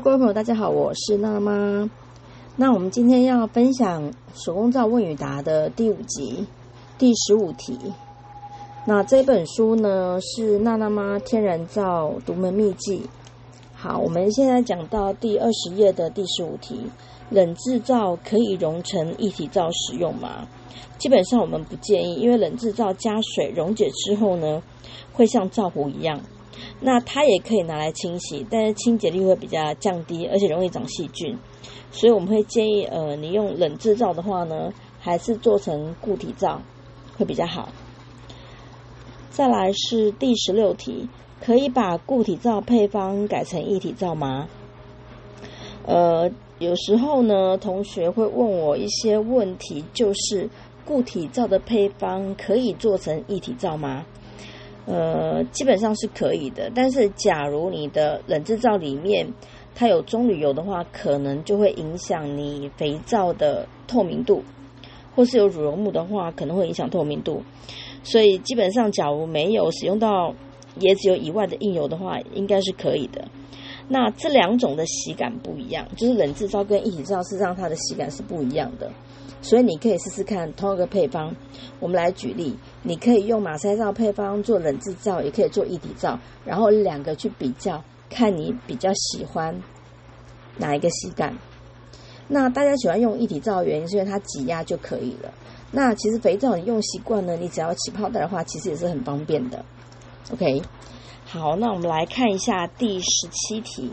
各位朋友，大家好，我是娜妈。那我们今天要分享手工皂问与答的第五集第十五题。那这本书呢是娜娜妈天然皂独门秘籍。好，我们现在讲到第二十页的第十五题：冷制皂可以溶成一体皂使用吗？基本上我们不建议，因为冷制皂加水溶解之后呢，会像皂糊一样。那它也可以拿来清洗，但是清洁力会比较降低，而且容易长细菌。所以我们会建议，呃，你用冷制皂的话呢，还是做成固体皂会比较好。再来是第十六题，可以把固体皂配方改成一体皂吗？呃，有时候呢，同学会问我一些问题，就是固体皂的配方可以做成一体皂吗？呃，基本上是可以的，但是假如你的冷制皂里面它有棕榈油的话，可能就会影响你肥皂的透明度，或是有乳溶木的话，可能会影响透明度。所以基本上，假如没有使用到椰子油以外的硬油的话，应该是可以的。那这两种的洗感不一样，就是冷制皂跟一体皂，事实上它的洗感是不一样的。所以你可以试试看同一个配方。我们来举例，你可以用马赛皂配方做冷制皂，也可以做一体皂，然后两个去比较，看你比较喜欢哪一个洗感。那大家喜欢用一体皂的原因，是因为它挤压就可以了。那其实肥皂你用习惯呢，你只要起泡袋的话，其实也是很方便的。OK，好，那我们来看一下第十七题：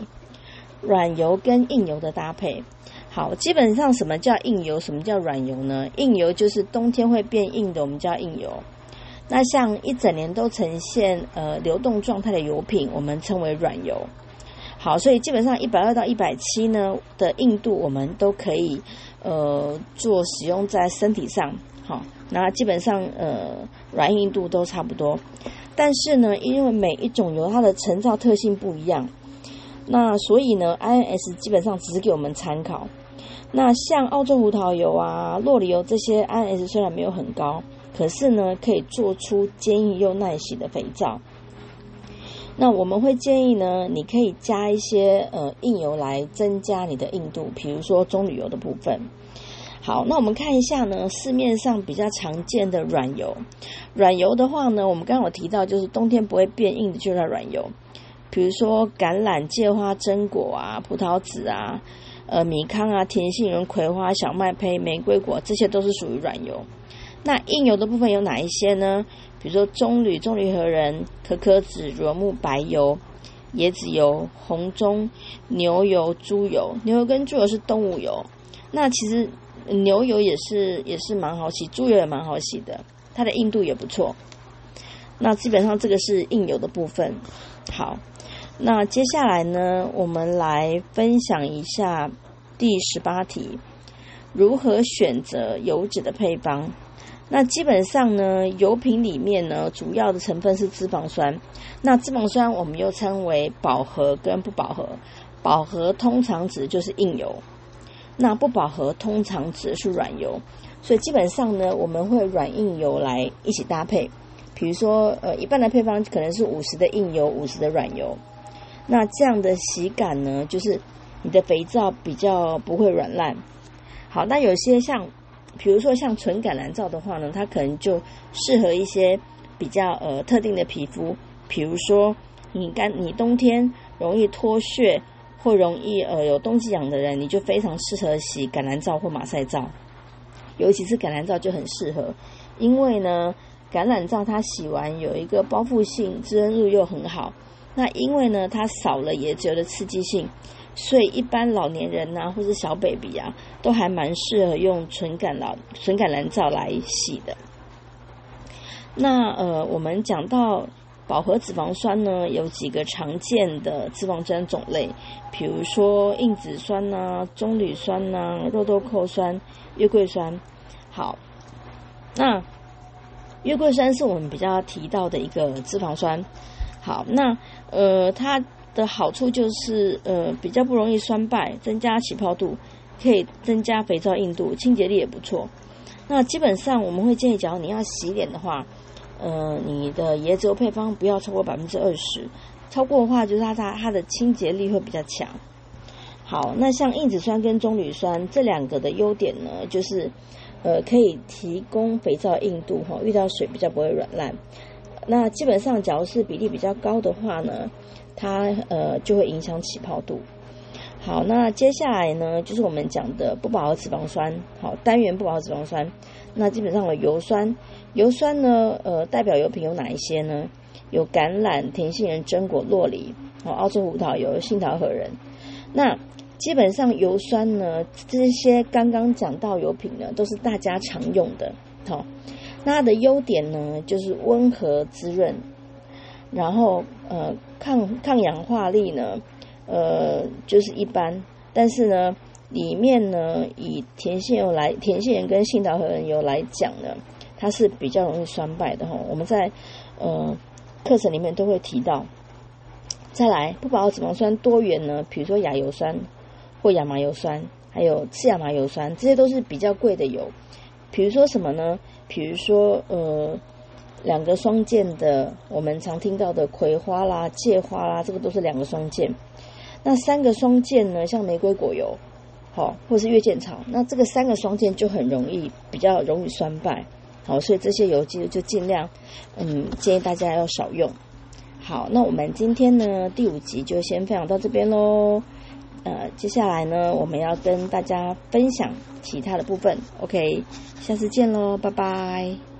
软油跟硬油的搭配。好，基本上什么叫硬油，什么叫软油呢？硬油就是冬天会变硬的，我们叫硬油。那像一整年都呈现呃流动状态的油品，我们称为软油。好，所以基本上一百二到一百七呢的硬度，我们都可以呃做使用在身体上。好，那基本上呃软硬度都差不多。但是呢，因为每一种油它的成皂特性不一样，那所以呢，INS 基本上只给我们参考。那像澳洲胡桃油啊、洛梨油这些，INS 虽然没有很高，可是呢，可以做出坚硬又耐洗的肥皂。那我们会建议呢，你可以加一些呃硬油来增加你的硬度，比如说棕榈油的部分。好，那我们看一下呢，市面上比较常见的软油。软油的话呢，我们刚刚有提到，就是冬天不会变硬的，就叫软油。比如说橄榄、芥花、榛果啊、葡萄籽啊。呃，米糠啊，甜杏仁、葵花、小麦胚、玫瑰果，这些都是属于软油。那硬油的部分有哪一些呢？比如说棕榈、棕榈核仁、可可脂、乳木、白油、椰子油、红棕、牛油、猪油。牛油跟猪油是动物油。那其实牛油也是也是蛮好洗，猪油也蛮好洗的，它的硬度也不错。那基本上这个是硬油的部分。好。那接下来呢，我们来分享一下第十八题：如何选择油脂的配方？那基本上呢，油品里面呢，主要的成分是脂肪酸。那脂肪酸我们又称为饱和跟不饱和。饱和通常指的就是硬油，那不饱和通常指的是软油。所以基本上呢，我们会软硬油来一起搭配。比如说，呃，一般的配方可能是五十的硬油，五十的软油。那这样的洗感呢，就是你的肥皂比较不会软烂。好，那有些像，比如说像纯橄榄皂的话呢，它可能就适合一些比较呃特定的皮肤，比如说你干你冬天容易脱屑或容易呃有冬季痒的人，你就非常适合洗橄榄皂或马赛皂，尤其是橄榄皂就很适合，因为呢橄榄皂它洗完有一个包覆性，滋润度又很好。那因为呢，它少了椰子油的刺激性，所以一般老年人呐，或是小 baby 啊，都还蛮适合用纯橄榄纯橄榄皂来洗的。那呃，我们讲到饱和脂肪酸呢，有几个常见的脂肪酸种类，比如说硬脂酸呐、棕榈酸呐、肉豆蔻酸、月桂酸。好，那月桂酸是我们比较提到的一个脂肪酸。好，那呃，它的好处就是呃，比较不容易酸败，增加起泡度，可以增加肥皂硬度，清洁力也不错。那基本上我们会建议，假如你要洗脸的话，呃，你的椰子油配方不要超过百分之二十，超过的话就是它它它的清洁力会比较强。好，那像硬脂酸跟棕榈酸这两个的优点呢，就是呃可以提供肥皂硬度哈，遇到水比较不会软烂。那基本上，假如是比例比较高的话呢，它呃就会影响起泡度。好，那接下来呢，就是我们讲的不饱和脂肪酸，好，单元不饱和脂肪酸。那基本上的油酸，油酸呢，呃，代表油品有哪一些呢？有橄榄、甜杏仁、榛果、洛梨，哦，澳洲胡桃油、杏桃核仁。那基本上油酸呢，这些刚刚讲到油品呢，都是大家常用的，好。它的优点呢，就是温和滋润，然后呃抗抗氧化力呢，呃就是一般，但是呢里面呢以甜杏油来甜杏仁跟杏桃核仁油来讲呢，它是比较容易酸败的哈。我们在呃课程里面都会提到。再来不饱和脂肪酸多元呢，比如说亚油酸或亚麻油酸，还有次亚麻油酸，这些都是比较贵的油。比如说什么呢？比如说，呃，两个双键的，我们常听到的葵花啦、芥花啦，这个都是两个双键。那三个双键呢，像玫瑰果油，好，或是月见草，那这个三个双键就很容易比较容易酸败，好，所以这些油就就尽量，嗯，建议大家要少用。好，那我们今天呢第五集就先分享到这边喽。呃，接下来呢，我们要跟大家分享其他的部分。OK，下次见喽，拜拜。